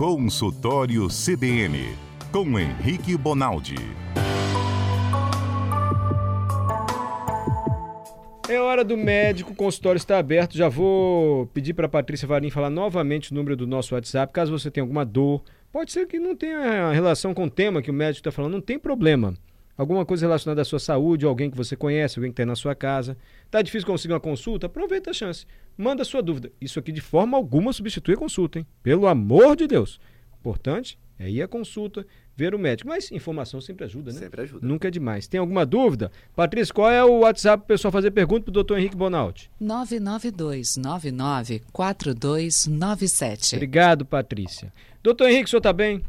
Consultório CBN, com Henrique Bonaldi. É hora do médico, o consultório está aberto. Já vou pedir para a Patrícia Varim falar novamente o número do nosso WhatsApp, caso você tenha alguma dor. Pode ser que não tenha relação com o tema que o médico está falando, não tem problema. Alguma coisa relacionada à sua saúde, alguém que você conhece, alguém que está na sua casa. Tá difícil conseguir uma consulta? Aproveita a chance. Manda a sua dúvida. Isso aqui de forma alguma substitui a consulta, hein? Pelo amor de Deus. Importante é ir à consulta, ver o médico. Mas informação sempre ajuda, né? Sempre ajuda. Nunca é demais. Tem alguma dúvida? Patrícia, qual é o WhatsApp para o pessoal fazer pergunta para o doutor Henrique Bonaldi? 992994297. Obrigado, Patrícia. Doutor Henrique, o senhor está bem?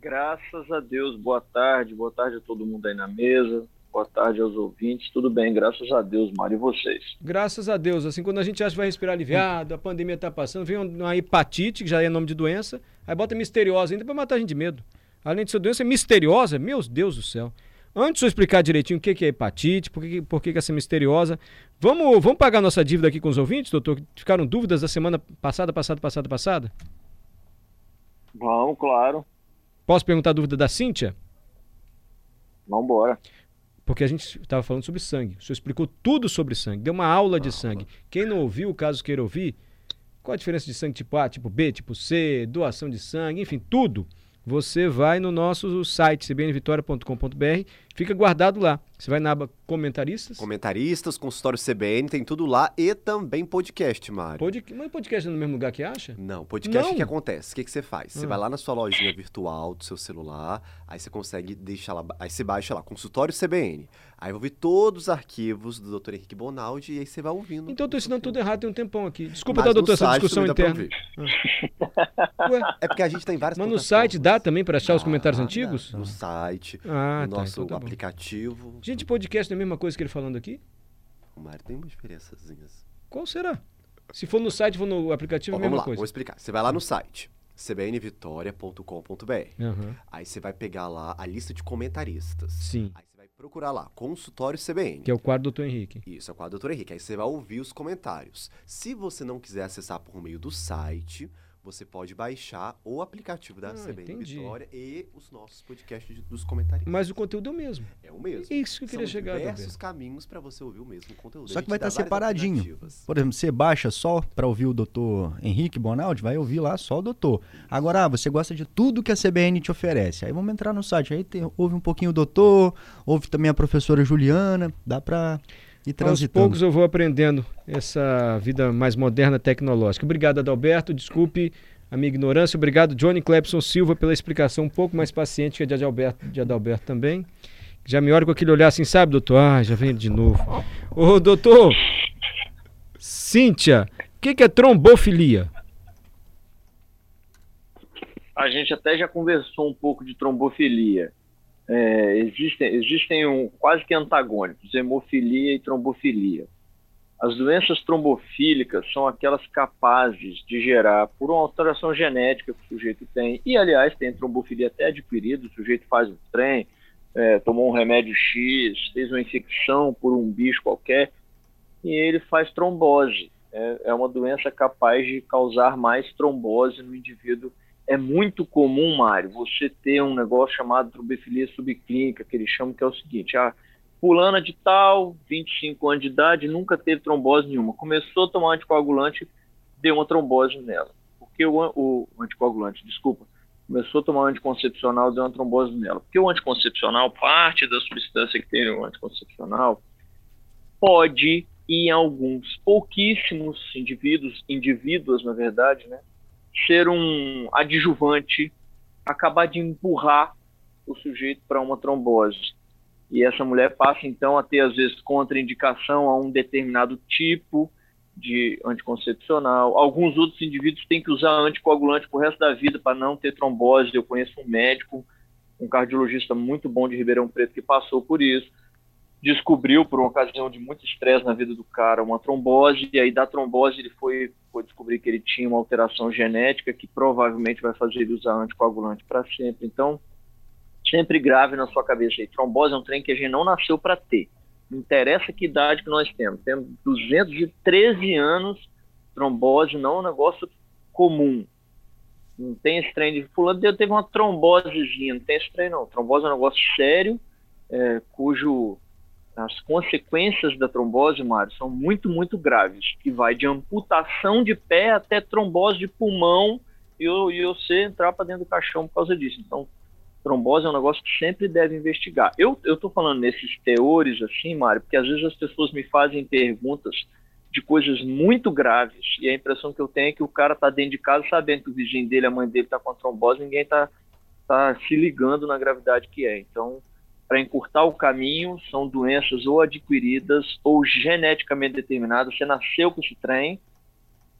Graças a Deus. Boa tarde. Boa tarde a todo mundo aí na mesa. Boa tarde aos ouvintes. Tudo bem, graças a Deus, Mário. E vocês? Graças a Deus. Assim, quando a gente acha que vai respirar aliviado, a pandemia está passando, vem uma hepatite, que já é nome de doença, aí bota misteriosa ainda para matar a gente de medo. Além de ser doença misteriosa, meu Deus do céu. Antes de eu explicar direitinho o que é hepatite, por que, por que essa misteriosa, vamos, vamos pagar nossa dívida aqui com os ouvintes, doutor? Ficaram dúvidas da semana passada, passada, passada, passada? Vamos, claro. Posso perguntar a dúvida da Cíntia? Vamos embora. Porque a gente estava falando sobre sangue. O senhor explicou tudo sobre sangue, deu uma aula de sangue. Quem não ouviu, caso queira ouvir, qual a diferença de sangue tipo A, tipo B, tipo C, doação de sangue, enfim, tudo você vai no nosso site, cbnvitoria.com.br, fica guardado lá. Você vai na aba comentaristas. Comentaristas, consultório CBN, tem tudo lá e também podcast, Mário. Pod... Mas podcast é no mesmo lugar que acha? Não, podcast Não. o que acontece? O que, que você faz? Você Hum. vai lá na sua lojinha virtual do seu celular, aí você consegue deixar lá, aí você baixa lá, consultório CBN. Aí vai ouvir todos os arquivos do Dr. Henrique Bonaldi e aí você vai ouvindo. Então eu tô ensinando tudo errado tem um tempão aqui. Desculpa, Mas tá, doutor, essa discussão interna. Ué, É porque a gente tem várias mas no site dá também para achar os comentários antigos? No site, Ah, no tá, nosso então tá. Aplicativo. Gente, podcast não é a mesma coisa que ele falando aqui? O Mário tem umas diferençazinhas. Qual será? Se for no site, for no aplicativo, Ó, é a mesma vamos lá, coisa. vou explicar. Você vai lá no site cbnvitoria.com.br. Aham. Aí você vai pegar lá a lista de comentaristas. Sim, Aí você vai procurar lá, consultório CBN. que é o quadro do doutor Henrique. Isso, é com a doutora Henrique. Aí você vai ouvir os comentários. Se você não quiser acessar por meio do site, você pode baixar o aplicativo da Ah, CBN entendi. Vitória e os nossos podcasts de- dos comentaristas. Mas o conteúdo é o mesmo. É o mesmo. Isso que eu queria São chegar, diversos caminhos para você ouvir o mesmo conteúdo. Só que vai estar várias separadinho. Por exemplo, você baixa só para ouvir o doutor Henrique Bonaldi, vai ouvir lá só o doutor. Agora, ah, você gosta de tudo que a CBN te oferece. Aí vamos entrar no site, aí tem- ouve um pouquinho o doutor, ouve também a professora Juliana, dá para Aos transitando. poucos eu vou aprendendo essa vida mais moderna tecnológica. Obrigado, Adalberto. Desculpe a minha ignorância. Obrigado, Johnny Clepson Silva, pela explicação um pouco mais paciente que a de Adalberto, de Adalberto também. Já me olha com aquele olhar assim, sabe, doutor? Ah, já vem ele de novo. Ô, doutor, Cíntia, o que, que é trombofilia? A gente até já conversou um pouco de trombofilia. É, existem existem um, quase que antagônicos, hemofilia e trombofilia. As doenças trombofílicas são aquelas capazes de gerar, por uma alteração genética que o sujeito tem, e aliás tem trombofilia até adquirida, o sujeito faz um trem, é, tomou um remédio X, fez uma infecção por um bicho qualquer, e ele faz trombose. É, é uma doença capaz de causar mais trombose no indivíduo é muito comum, Mário, você ter um negócio chamado trombofilia subclínica, que eles chamam que é o seguinte, ah, fulana de tal, 25 anos de idade, nunca teve trombose nenhuma. Começou a tomar anticoagulante, deu uma trombose nela. Porque o, o anticoagulante, desculpa, começou a tomar anticoncepcional, deu uma trombose nela. Porque o anticoncepcional, parte da substância que tem no anticoncepcional, pode, em alguns pouquíssimos indivíduos, indivíduos, na verdade, né, ser um adjuvante, acabar de empurrar o sujeito para uma trombose. E essa mulher passa então a ter, às vezes, contraindicação a um determinado tipo de anticoncepcional. Alguns outros indivíduos têm que usar anticoagulante pro resto da vida para não ter trombose. Eu conheço um médico, um cardiologista muito bom de Ribeirão Preto que passou por isso. Descobriu, por uma ocasião de muito estresse na vida do cara, uma trombose, e aí da trombose ele foi, foi descobrir que ele tinha uma alteração genética que provavelmente vai fazer ele usar anticoagulante para sempre. Então, sempre grave na sua cabeça aí. Trombose é um trem que a gente não nasceu para ter. Não interessa que idade que nós temos. Temos 213 anos, trombose não é um negócio comum. Não tem esse trem de fulano teve uma trombosezinha, não tem esse trem não. Trombose é um negócio sério, é, cujo as consequências da trombose, Mário, são muito, muito graves, que vai de amputação de pé até trombose de pulmão e, e você entrar para dentro do caixão por causa disso. Então, trombose é um negócio que sempre deve investigar. Eu estou falando nesses teores assim, Mário, porque às vezes as pessoas me fazem perguntas de coisas muito graves e a impressão que eu tenho é que o cara está dentro de casa sabendo que o vizinho dele, a mãe dele está com trombose, ninguém está tá se ligando na gravidade que é. Então, para encurtar o caminho, são doenças ou adquiridas ou geneticamente determinadas. Você nasceu com esse trem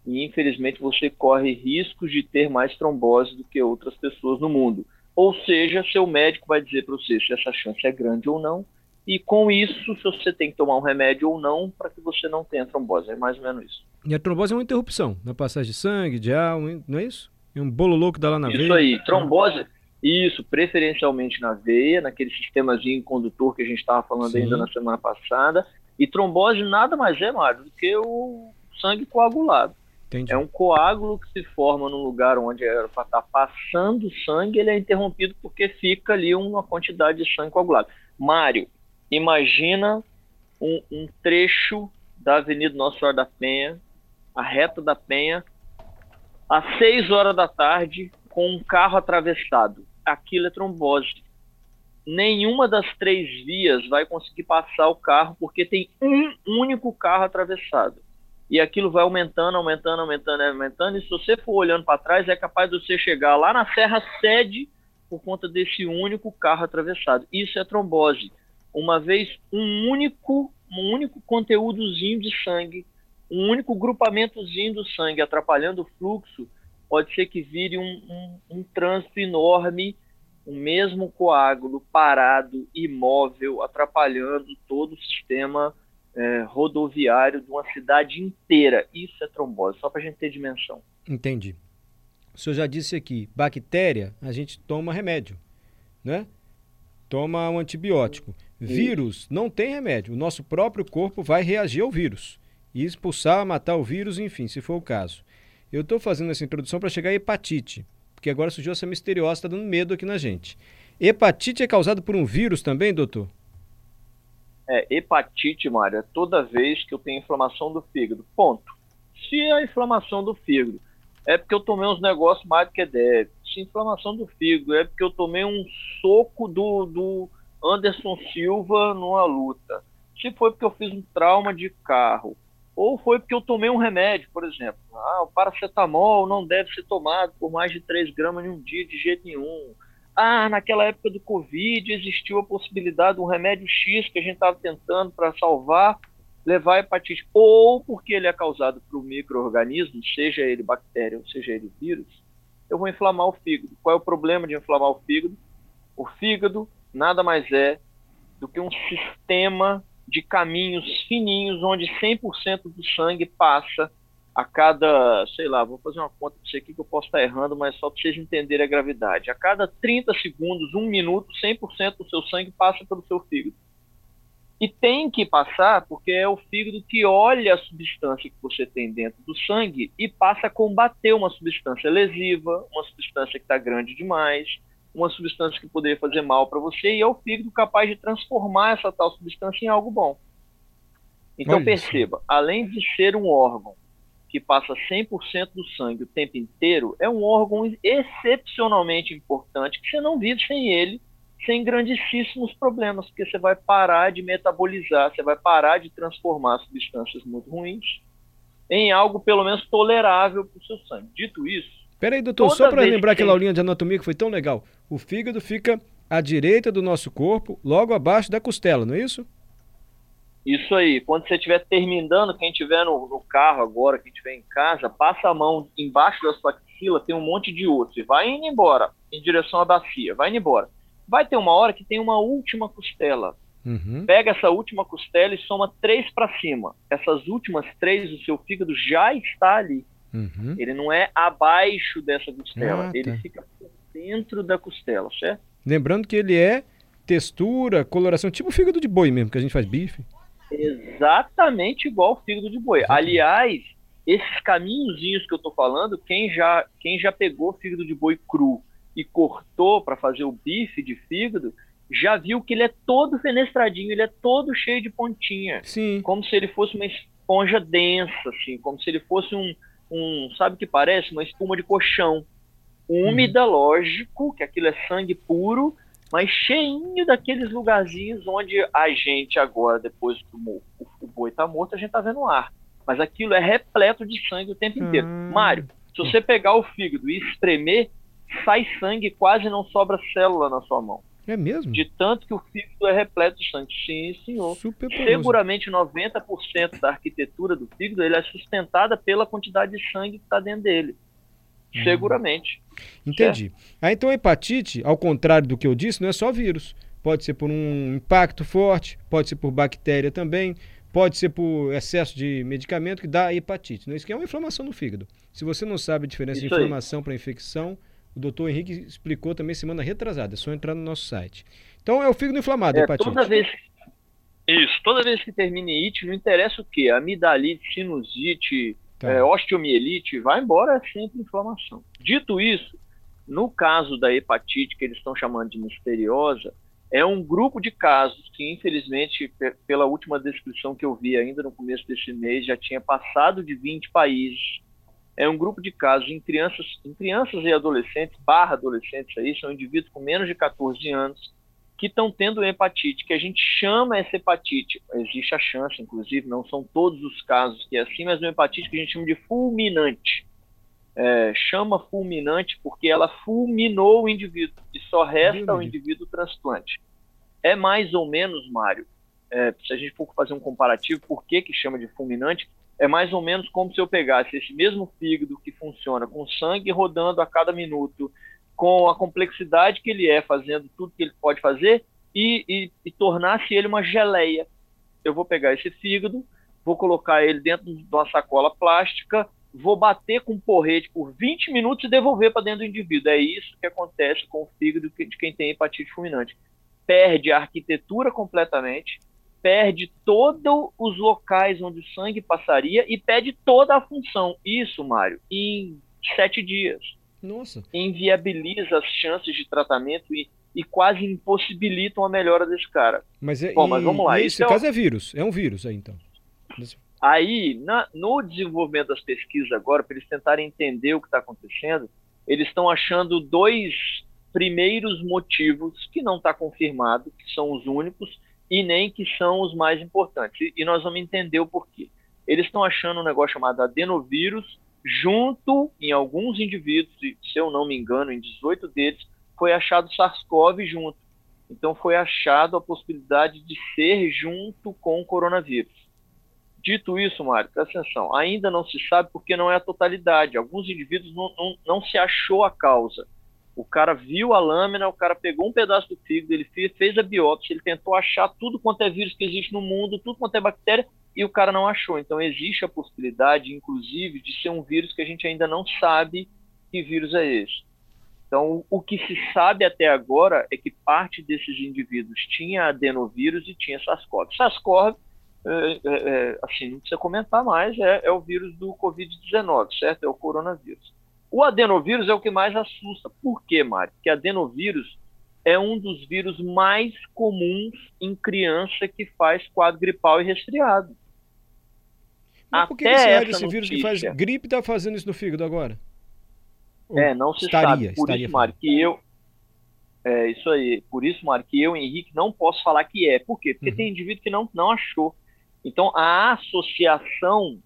e, infelizmente, você corre riscos de ter mais trombose do que outras pessoas no mundo. Ou seja, seu médico vai dizer para você se essa chance é grande ou não, e com isso, se você tem que tomar um remédio ou não, para que você não tenha trombose. É mais ou menos isso. E a trombose é uma interrupção na passagem de sangue, de ar, não é isso? É um bolo louco dá lá na isso veia. Isso aí, trombose. Isso, preferencialmente na veia, naquele sistemazinho condutor que a gente estava falando Sim. ainda na semana passada. E trombose nada mais é, Mário, do que o sangue coagulado. Entendi. É um coágulo que se forma num lugar onde era para estar passando sangue, ele é interrompido porque fica ali uma quantidade de sangue coagulado. Mário, imagina um, um trecho da Avenida Nossa Senhora da Penha, a reta da Penha, às 6 horas da tarde, com um carro atravessado aquilo é trombose. Nenhuma das três vias vai conseguir passar o carro porque tem um único carro atravessado. E aquilo vai aumentando, aumentando, aumentando, aumentando. E se você for olhando para trás, é capaz de você chegar lá na Serra Sede por conta desse único carro atravessado. Isso é trombose. Uma vez um único, um único conteúdozinho de sangue, um único grupamentozinho do sangue atrapalhando o fluxo, pode ser que vire um, um, um trânsito enorme, o mesmo coágulo parado, imóvel, atrapalhando todo o sistema é, rodoviário de uma cidade inteira. Isso é trombose, só para a gente ter dimensão. Entendi. O senhor já disse aqui, bactéria, a gente toma remédio, né? Toma um antibiótico. Vírus, não tem remédio. O nosso próprio corpo vai reagir ao vírus. E expulsar, matar o vírus, enfim, se for o caso. Eu estou fazendo essa introdução para chegar a hepatite, porque agora surgiu essa misteriosa, está dando medo aqui na gente. Hepatite é causado por um vírus também, doutor? É, hepatite, Mário, é toda vez que eu tenho inflamação do fígado. Ponto. Se a inflamação do fígado é porque eu tomei uns negócios mais do que deve. Se a inflamação do fígado é porque eu tomei um soco do, do Anderson Silva numa luta. Se foi porque eu fiz um trauma de carro ou foi porque eu tomei um remédio, por exemplo. Ah, o paracetamol não deve ser tomado por mais de 3 gramas em um dia de jeito nenhum. Ah, naquela época do Covid existiu a possibilidade de um remédio X que a gente estava tentando para salvar, levar a hepatite. Ou porque ele é causado por um microorganismo, seja ele bactéria ou seja ele vírus, eu vou inflamar o fígado. Qual é o problema de inflamar o fígado? O fígado nada mais é do que um sistema de caminhos fininhos onde 100% do sangue passa a cada, sei lá, vou fazer uma conta para você aqui que eu posso estar errando, mas só para vocês entenderem a gravidade. A cada 30 segundos, um minuto, 100% do seu sangue passa pelo seu fígado. E tem que passar porque é o fígado que olha a substância que você tem dentro do sangue e passa a combater uma substância lesiva, uma substância que está grande demais, uma substância que poderia fazer mal para você e é o fígado capaz de transformar essa tal substância em algo bom. Então Olha perceba, isso. além de ser um órgão que passa 100% do sangue o tempo inteiro, é um órgão excepcionalmente importante que você não vive sem ele, sem grandíssimos problemas, porque você vai parar de metabolizar, você vai parar de transformar substâncias muito ruins em algo pelo menos tolerável para o seu sangue. Dito isso, Peraí, doutor, Toda só para lembrar aquela aulinha de anatomia que foi tão legal. O fígado fica à direita do nosso corpo, logo abaixo da costela, não é isso? Isso aí. Quando você estiver terminando, quem estiver no, no, carro agora, quem estiver em casa, passa a mão embaixo da sua axila, tem um monte de osso. E vai indo embora, em direção à bacia. Vai indo embora. Vai ter uma hora que tem uma última costela. Uhum. Pega essa última costela e soma três para cima. Essas últimas três, o seu fígado já está ali. Uhum. Ele não é abaixo dessa costela, ah, ele tá. fica dentro da costela, certo? Lembrando que ele é textura, coloração, tipo o fígado de boi mesmo, que a gente faz bife. Exatamente igual o fígado de boi. Exatamente. Aliás, esses caminhozinhos que eu tô falando, quem já, quem já pegou fígado de boi cru e cortou para fazer o bife de fígado, já viu que ele é todo fenestradinho, ele é todo cheio de pontinha. Sim. Como se ele fosse uma esponja densa, assim, como se ele fosse um, um sabe o que parece? Uma espuma de colchão. Úmida, Uhum. lógico, que aquilo é sangue puro, mas cheinho daqueles lugarzinhos onde a gente agora, depois que o, o boi tá morto, a gente tá vendo ar. Mas aquilo é repleto de sangue o tempo inteiro. Hum. Mário, se você pegar o fígado e espremer, sai sangue, quase não sobra célula na sua mão. É mesmo? De tanto que o fígado é repleto de sangue. Sim, senhor. Super. Seguramente 90% da arquitetura do fígado ele é sustentada pela quantidade de sangue que está dentro dele. Hum. Seguramente. Entendi. Ah, então a hepatite, ao contrário do que eu disse, não é só vírus. Pode ser por um impacto forte, pode ser por bactéria também, pode ser por excesso de medicamento que dá hepatite. Não, isso que é uma inflamação no fígado. Se você não sabe a diferença de Isso aí. inflamação para infecção, o doutor Henrique explicou também semana retrasada. É só entrar no nosso site. Então é o fígado inflamado, É, hepatite. toda vez isso, toda vez que termina em it, não interessa o que, amidalite, sinusite, Tá. é, osteomielite, vai embora, é sempre inflamação. Dito isso, no caso da hepatite, que eles estão chamando de misteriosa, é um grupo de casos que, infelizmente, pe- pela última descrição que eu vi ainda no começo desse mês, já tinha passado de 20 países. É um grupo de casos em crianças, em crianças e adolescentes, barra adolescentes aí, são indivíduos com menos de 14 anos, que estão tendo hepatite, que a gente chama essa hepatite. Existe a chance, inclusive, não são todos os casos que é assim, mas uma hepatite que a gente chama de fulminante. É, chama fulminante porque ela fulminou o indivíduo e só resta ao indivíduo o transplante. É mais ou menos, Mário, é, se a gente for fazer um comparativo, por que, que chama de fulminante? É mais ou menos como se eu pegasse esse mesmo fígado que funciona com sangue rodando a cada minuto, com a complexidade que ele é, fazendo tudo que ele pode fazer, e, e, e tornasse ele uma geleia. Eu vou pegar esse fígado, vou colocar ele dentro de uma sacola plástica, vou bater com um porrete por 20 minutos e devolver para dentro do indivíduo. É isso que acontece com o fígado de quem tem hepatite fulminante. Perde a arquitetura completamente, perde todos os locais onde o sangue passaria e perde toda a função. Isso, Mário, em sete dias Nossa. inviabiliza as chances de tratamento e, e quase impossibilitam a melhora desse cara. Mas, é, Bom, mas vamos lá, e isso Esse é o- caso é vírus. É um vírus aí, então. Aí, na- no desenvolvimento das pesquisas agora, para eles tentarem entender o que está acontecendo, eles estão achando dois primeiros motivos que não está confirmado, que são os únicos, e nem que são os mais importantes. E, nós vamos entender o porquê. Eles estão achando um negócio chamado adenovírus, junto em alguns indivíduos, se eu não me engano, em 18 deles, foi achado SARS-CoV junto. Então foi achado a possibilidade de ser junto com o coronavírus. Dito isso, Mário, presta atenção, ainda não se sabe porque não é a totalidade. Alguns indivíduos não, não, não se achou a causa. O cara viu a lâmina, o cara pegou um pedaço do fígado, ele fez, fez a biópsia, ele tentou achar tudo quanto é vírus que existe no mundo, tudo quanto é bactéria, e o cara não achou. Então existe a possibilidade, inclusive, de ser um vírus que a gente ainda não sabe que vírus é esse. Então, o que se sabe até agora é que parte desses indivíduos tinha adenovírus e tinha SARS-CoV. SARS-CoV, é, é, é, assim, não precisa comentar mais, é, é o vírus do Covid-19, certo? É o coronavírus. O adenovírus é o que mais assusta. Por quê, Mário? Porque adenovírus é um dos vírus mais comuns em criança que faz quadro gripal e resfriado. Mas por que, que Até esse vírus que faz gripe está fazendo isso no fígado agora? Ou É, não se estaria, sabe. Por estaria isso, Mário, que eu. É isso aí. Por isso, Mário, que eu, Henrique, não posso falar que é. Por quê? Porque Uhum. tem indivíduo que não, não achou. Então, a associação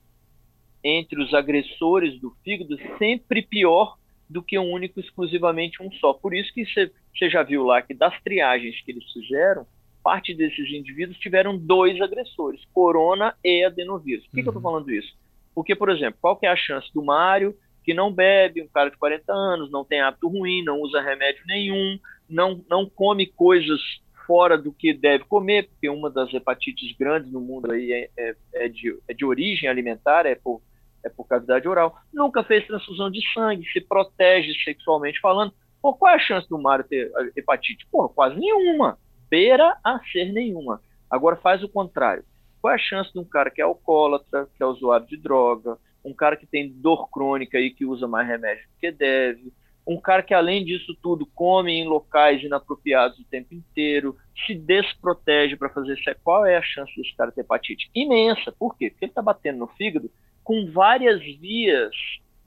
entre os agressores do fígado sempre pior do que um único, exclusivamente um só. Por isso que você já viu lá que das triagens que eles fizeram, parte desses indivíduos tiveram dois agressores, corona e adenovírus. Por que, que eu Uhum. estou falando isso? Porque, por exemplo, qual que é a chance do Mário, que não bebe, um cara de 40 anos, não tem hábito ruim, não usa remédio nenhum, não, não come coisas fora do que deve comer, porque uma das hepatites grandes no mundo aí é, é, é de, é de origem alimentar, é por, é por cavidade oral, nunca fez transfusão de sangue, se protege sexualmente falando. Pô, qual é a chance do Mário ter hepatite? Pô, quase nenhuma. Beira a ser nenhuma. Agora faz o contrário. Qual é a chance de um cara que é alcoólatra, que é usuário de droga, um cara que tem dor crônica e que usa mais remédio do que deve, um cara que, além disso tudo, come em locais inapropriados o tempo inteiro, se desprotege para fazer isso. Qual é a chance desse cara ter hepatite? Imensa. Por quê? Porque ele está batendo no fígado com várias vias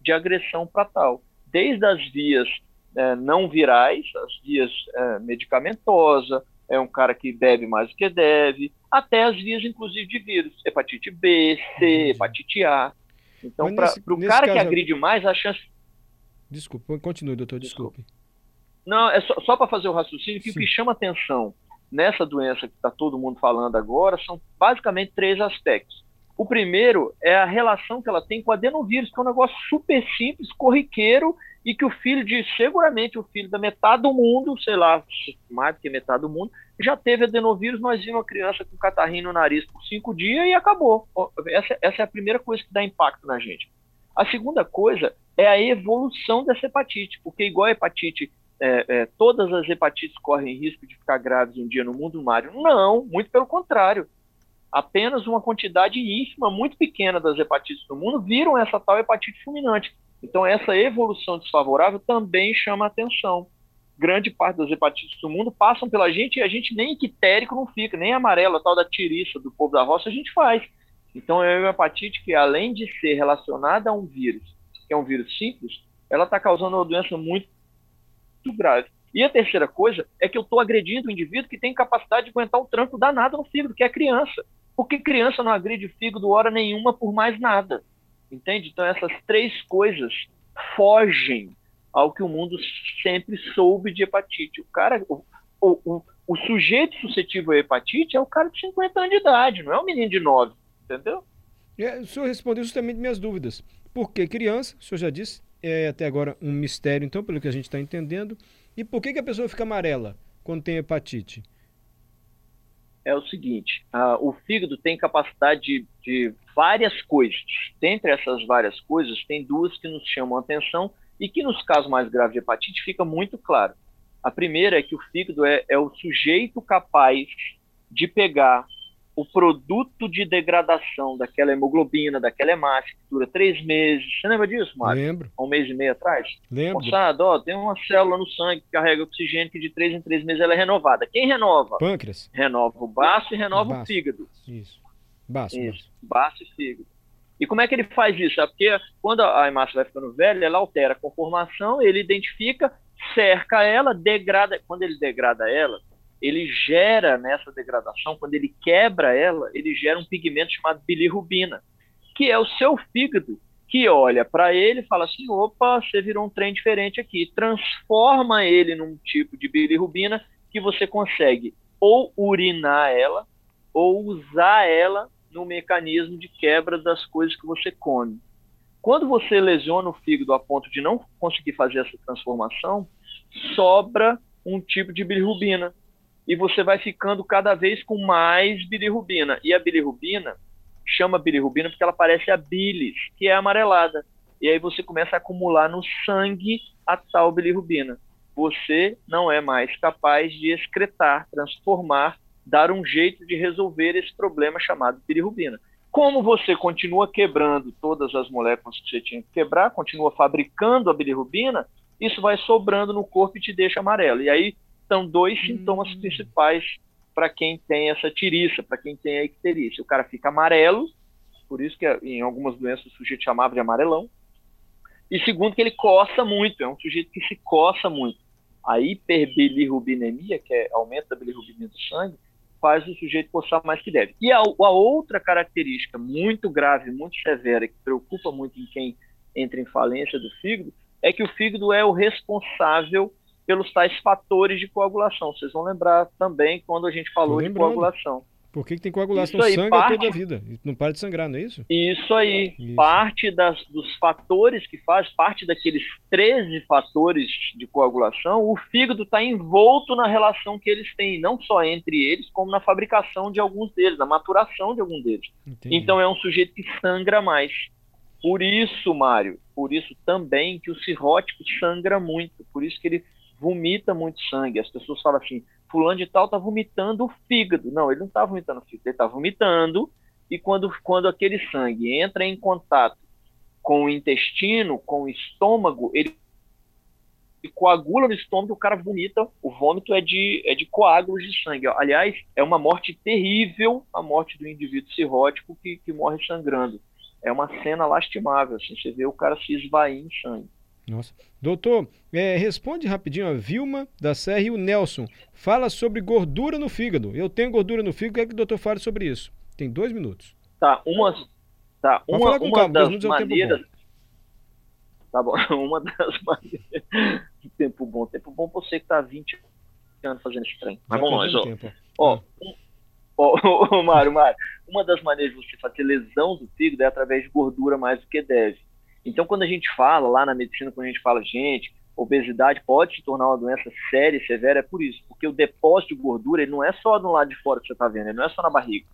de agressão para tal. Desde as vias é, não virais, as vias é, medicamentosas, é um cara que bebe mais do que deve, até as vias, inclusive, de vírus. Hepatite B, C, hepatite A. Então, para o cara que agride mais, a chance Desculpa, continue, doutor, desculpe. Não, é só, só para fazer o raciocínio que Sim. o que chama atenção nessa doença que está todo mundo falando agora são basicamente três aspectos. O primeiro é a relação que ela tem com o adenovírus, que é um negócio super simples, corriqueiro, e que o filho de, seguramente, o filho da metade do mundo, sei lá, mais do que metade do mundo, já teve adenovírus, nós vimos uma criança com catarrinho no nariz por cinco dias e acabou. Essa, essa é a primeira coisa que dá impacto na gente. A segunda coisa é a evolução dessa hepatite, porque igual a hepatite, é, é, todas as hepatites correm risco de ficar graves um dia no mundo, Mário? Não, muito pelo contrário. Apenas uma quantidade ínfima, muito pequena das hepatites do mundo viram essa tal hepatite fulminante. Então, essa evolução desfavorável também chama atenção. Grande parte das hepatites do mundo passam pela gente e a gente nem ictérico não fica, nem amarelo, a tal da tiriça do povo da roça a gente faz. Então, é uma hepatite que, além de ser relacionada a um vírus, que é um vírus simples, ela está causando uma doença muito, muito grave. E a terceira coisa é que eu estou agredindo o indivíduo que tem capacidade de aguentar o tranco danado no fígado, que é a criança. Porque criança não agride fígado hora nenhuma por mais nada. Entende? Então, essas três coisas fogem ao que o mundo sempre soube de hepatite. O cara, o, o, o, sujeito suscetível à hepatite é o cara de 50 anos de idade, não é um menino de 9 entendeu? É, o senhor respondeu justamente minhas dúvidas. Por que criança? O senhor já disse, é até agora um mistério, então, pelo que a gente está entendendo. E por que, que a pessoa fica amarela quando tem hepatite? É o seguinte, uh, o fígado tem capacidade de, de várias coisas. Dentre essas várias coisas, tem duas que nos chamam a atenção e que nos casos mais graves de hepatite fica muito claro. A primeira é que o fígado é, é o sujeito capaz de pegar o produto de degradação daquela hemoglobina, daquela hemácia, que dura três meses. Você lembra disso, Mário? Lembro. Um mês e meio atrás? Lembro. Moçada, ó, tem uma célula no sangue que carrega oxigênio que de três em três meses ela é renovada. Quem renova? Pâncreas. Renova o baço e renova o, baço. o fígado. Isso. Baço, isso. Baço. baço e fígado. E como é que ele faz isso? É porque quando a hemácia vai ficando velha, ela altera a conformação, ele identifica, cerca ela, degrada. Quando ele degrada ela, ele gera nessa degradação, quando ele quebra ela, ele gera um pigmento chamado bilirrubina, que é o seu fígado que olha para ele e fala assim: opa, você virou um trem diferente aqui. Transforma ele num tipo de bilirrubina que você consegue ou urinar ela ou usar ela no mecanismo de quebra das coisas que você come. Quando você lesiona o fígado a ponto de não conseguir fazer essa transformação, sobra um tipo de bilirrubina, e você vai ficando cada vez com mais bilirrubina. E a bilirrubina chama bilirrubina porque ela parece a bilis, que é amarelada. E aí você começa a acumular no sangue a tal bilirrubina. Você não é mais capaz de excretar, transformar, dar um jeito de resolver esse problema chamado bilirrubina. Como você continua quebrando todas as moléculas que você tinha que quebrar, continua fabricando a bilirrubina, isso vai sobrando no corpo e te deixa amarelo. E aí são dois hum. sintomas principais para quem tem essa tiriça, para quem tem a icterícia. O cara fica amarelo, por isso que em algumas doenças o sujeito chamava de amarelão. E segundo, que ele coça muito, é um sujeito que se coça muito. A hiperbilirrubinemia, que é aumento da bilirrubina do sangue, faz o sujeito coçar mais que deve. E a, a outra característica muito grave, muito severa, que preocupa muito em quem entra em falência do fígado, é que o fígado é o responsável pelos tais fatores de coagulação. Vocês vão lembrar também quando a gente falou de coagulação. Por que, que tem coagulação no sangue parte... toda a vida? Não para de sangrar, não é isso? Isso aí. Isso. Parte das, dos fatores que faz, parte daqueles 13 fatores de coagulação, o fígado está envolto na relação que eles têm, não só entre eles, como na fabricação de alguns deles, na maturação de algum deles. Entendi. Então é um sujeito que sangra mais. Por isso, Mário, por isso também que o cirrótico sangra muito, por isso que ele vomita muito sangue. As pessoas falam assim, fulano de tal está vomitando o fígado. Não, ele não está vomitando o fígado, ele está vomitando e quando, quando aquele sangue entra em contato com o intestino, com o estômago, ele coagula no estômago, o cara vomita, o vômito é de, é de coágulos de sangue. Aliás, é uma morte terrível a morte do indivíduo cirrótico que, que morre sangrando. É uma cena lastimável, assim, você vê o cara se esvair em sangue. Nossa. Doutor, é, responde rapidinho a Vilma da Serra e o Nelson. Fala sobre gordura no fígado. Eu tenho gordura no fígado, quer que o doutor fale sobre isso? Tem dois minutos. Tá, uma, tá, uma, uma calma, das maneiras... Tá bom, uma das maneiras... tempo bom, tempo bom você que tá 20 anos fazendo esse trem. Mas vamos lá, ó. Tempo. Ó, um, ó, ó, Mário, Mário, uma das maneiras de você fazer lesão do fígado é através de gordura mais do que deve. Então, quando a gente fala lá na medicina, quando a gente fala, gente, obesidade pode se tornar uma doença séria e severa, é por isso, porque o depósito de gordura ele não é só no lado de fora que você está vendo, ele não é só na barriga.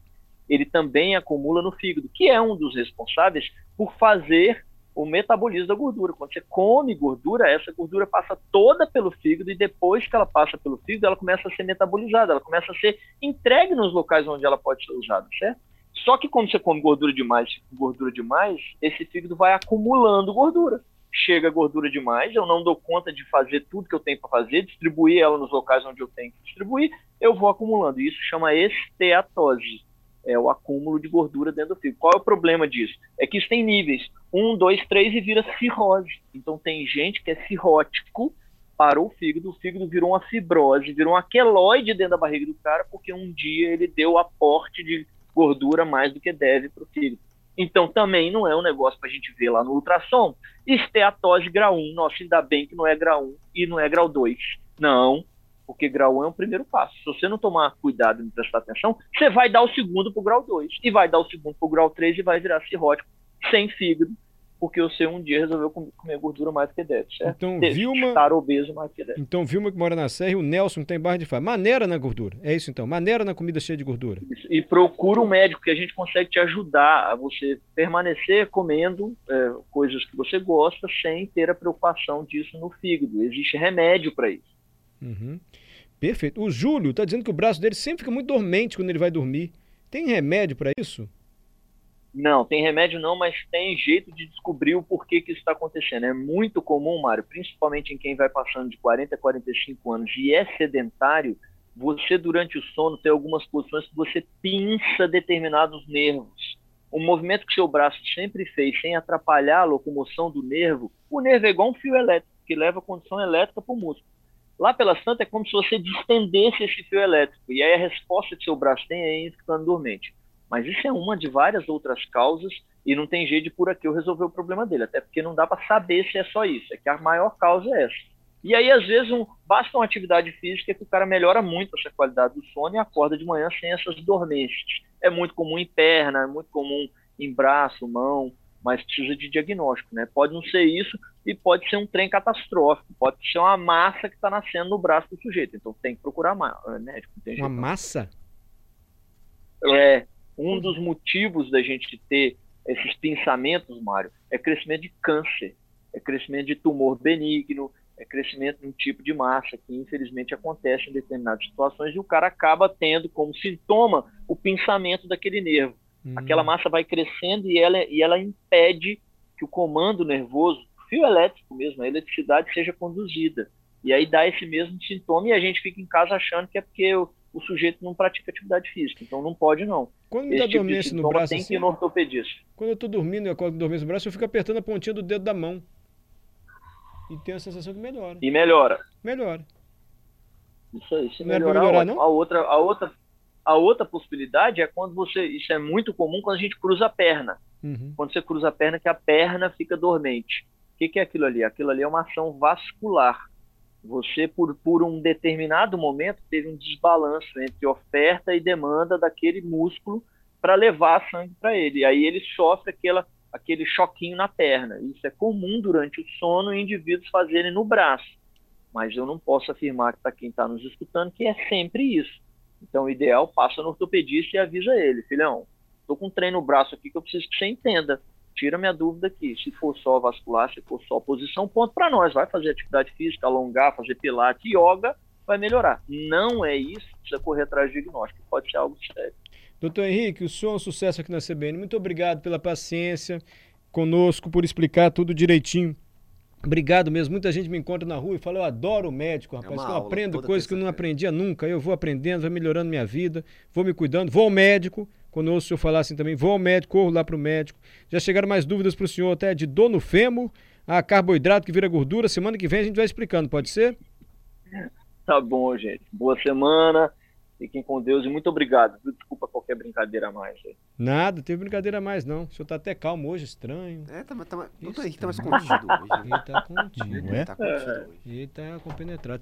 Ele também acumula no fígado, que é um dos responsáveis por fazer o metabolismo da gordura. Quando você come gordura, essa gordura passa toda pelo fígado e depois que ela passa pelo fígado, ela começa a ser metabolizada, ela começa a ser entregue nos locais onde ela pode ser usada, certo? Só que quando você come gordura demais, gordura demais, esse fígado vai acumulando gordura. Chega gordura demais, eu não dou conta de fazer tudo que eu tenho para fazer, distribuir ela nos locais onde eu tenho que distribuir, eu vou acumulando. Isso chama esteatose, é o acúmulo de gordura dentro do fígado. Qual é o problema disso? É que isso tem níveis, um, dois, três e vira cirrose. Então tem gente que é cirrótico, parou o fígado, o fígado virou uma fibrose, virou um aqueloide dentro da barriga do cara, porque um dia ele deu aporte de gordura mais do que deve para o fígado. Então também não é um negócio para a gente ver lá no ultrassom. Esteatose grau 1, nossa, ainda bem que não é grau 1 e não é grau 2. Não, porque grau 1 é o primeiro passo. Se você não tomar cuidado e prestar atenção, você vai dar o segundo para o grau 2, e vai dar o segundo para o grau 3 e vai virar cirrótico, sem fígado, porque você um dia resolveu comer gordura mais do que deve, certo? Então, Vilma... Estar obeso mais do que deve. Então, Vilma que mora na Serra e o Nelson tem barra de fala. Maneira na gordura. É isso então. Maneira na comida cheia de gordura. E procura um médico que a gente consegue te ajudar a você permanecer comendo é, coisas que você gosta sem ter a preocupação disso no fígado. Existe remédio para isso. Uhum. Perfeito. O Júlio está dizendo que o braço dele sempre fica muito dormente quando ele vai dormir. Tem remédio para isso? Não, tem remédio não, mas tem jeito de descobrir o porquê que isso está acontecendo. É muito comum, Mário, principalmente em quem vai passando de 40 a 45 anos e é sedentário, você durante o sono tem algumas posições que você pinça determinados nervos. O movimento que seu braço sempre fez sem atrapalhar a locomoção do nervo, o nervo é igual um fio elétrico que leva a condição elétrica para o músculo. Lá pela Santa é como se você distendesse esse fio elétrico e aí a resposta que seu braço tem é ficando dormente. Mas isso é uma de várias outras causas e não tem jeito de por aqui eu resolver o problema dele, até porque não dá para saber se é só isso, é que a maior causa é essa. E aí, às vezes, um, basta uma atividade física que o cara melhora muito essa qualidade do sono e acorda de manhã sem essas dormências. É muito comum em perna, é muito comum em braço, mão, mas precisa de diagnóstico, né? Pode não ser isso e pode ser um trem catastrófico, pode ser uma massa que está nascendo no braço do sujeito. Então tem que procurar médico. Uma massa? É, um dos motivos da gente ter esses pensamentos, Mário, é crescimento de câncer, é crescimento de tumor benigno, é crescimento de um tipo de massa que infelizmente acontece em determinadas situações e o cara acaba tendo como sintoma o pensamento daquele nervo. Hum. Aquela massa vai crescendo e ela, e ela impede que o comando nervoso, fio elétrico mesmo, a eletricidade seja conduzida. E aí dá esse mesmo sintoma e a gente fica em casa achando que é porque o, o sujeito não pratica atividade física. Então não pode, não. Quando me dá tipo dormência no braço tem assim, que ir no ortopedista. Quando eu estou dormindo e acordo com dormência no braço, eu fico apertando a pontinha do dedo da mão. E tenho a sensação que melhora. E melhora. Melhora. Isso aí. Se não melhorar, melhorar não? A outra, a, outra, a outra possibilidade é quando você. Isso é muito comum quando a gente cruza a perna. Uhum. Quando você cruza a perna, que a perna fica dormente. O que, que é aquilo ali? Aquilo ali é uma ação vascular. Você, por, por um determinado momento, teve um desbalanço entre oferta e demanda daquele músculo para levar sangue para ele. E aí ele sofre aquela, aquele choquinho na perna. Isso é comum durante o sono em indivíduos fazerem no braço. Mas eu não posso afirmar para quem está nos escutando que é sempre isso. Então, o ideal, passa no ortopedista e avisa ele, filhão, estou com um treino no braço aqui que eu preciso que você entenda tira minha dúvida aqui. Se for só vascular, se for só posição, ponto para nós. Vai fazer atividade física, alongar, fazer pilates, yoga, vai melhorar. Não é isso, precisa correr atrás de diagnóstico. Pode ser algo sério. Doutor Henrique, o senhor é um sucesso aqui na CBN. Muito obrigado pela paciência. conosco, por explicar tudo direitinho. Obrigado mesmo. Muita gente me encontra na rua e fala: Eu adoro o médico, rapaz. uma que eu aprendo coisas que eu não aprendia nunca. Eu vou aprendendo, vai melhorando minha vida, vou me cuidando, vou ao médico. Quando ouço o senhor falar assim também, vou ao médico, corro lá pro médico. Já chegaram mais dúvidas pro senhor, até de dor no fêmur, a carboidrato que vira gordura. Semana que vem a gente vai explicando, pode ser? Tá bom, gente. Boa semana. Fiquem com Deus e muito obrigado. Desculpa qualquer brincadeira a mais. aí. Nada, teve brincadeira a mais não. O senhor tá até calmo hoje, estranho. É, tá, tá, Henrique tá mais tá. contido hoje. Ele tá contido. Não é? Tá contido hoje. Ele tá compenetrado.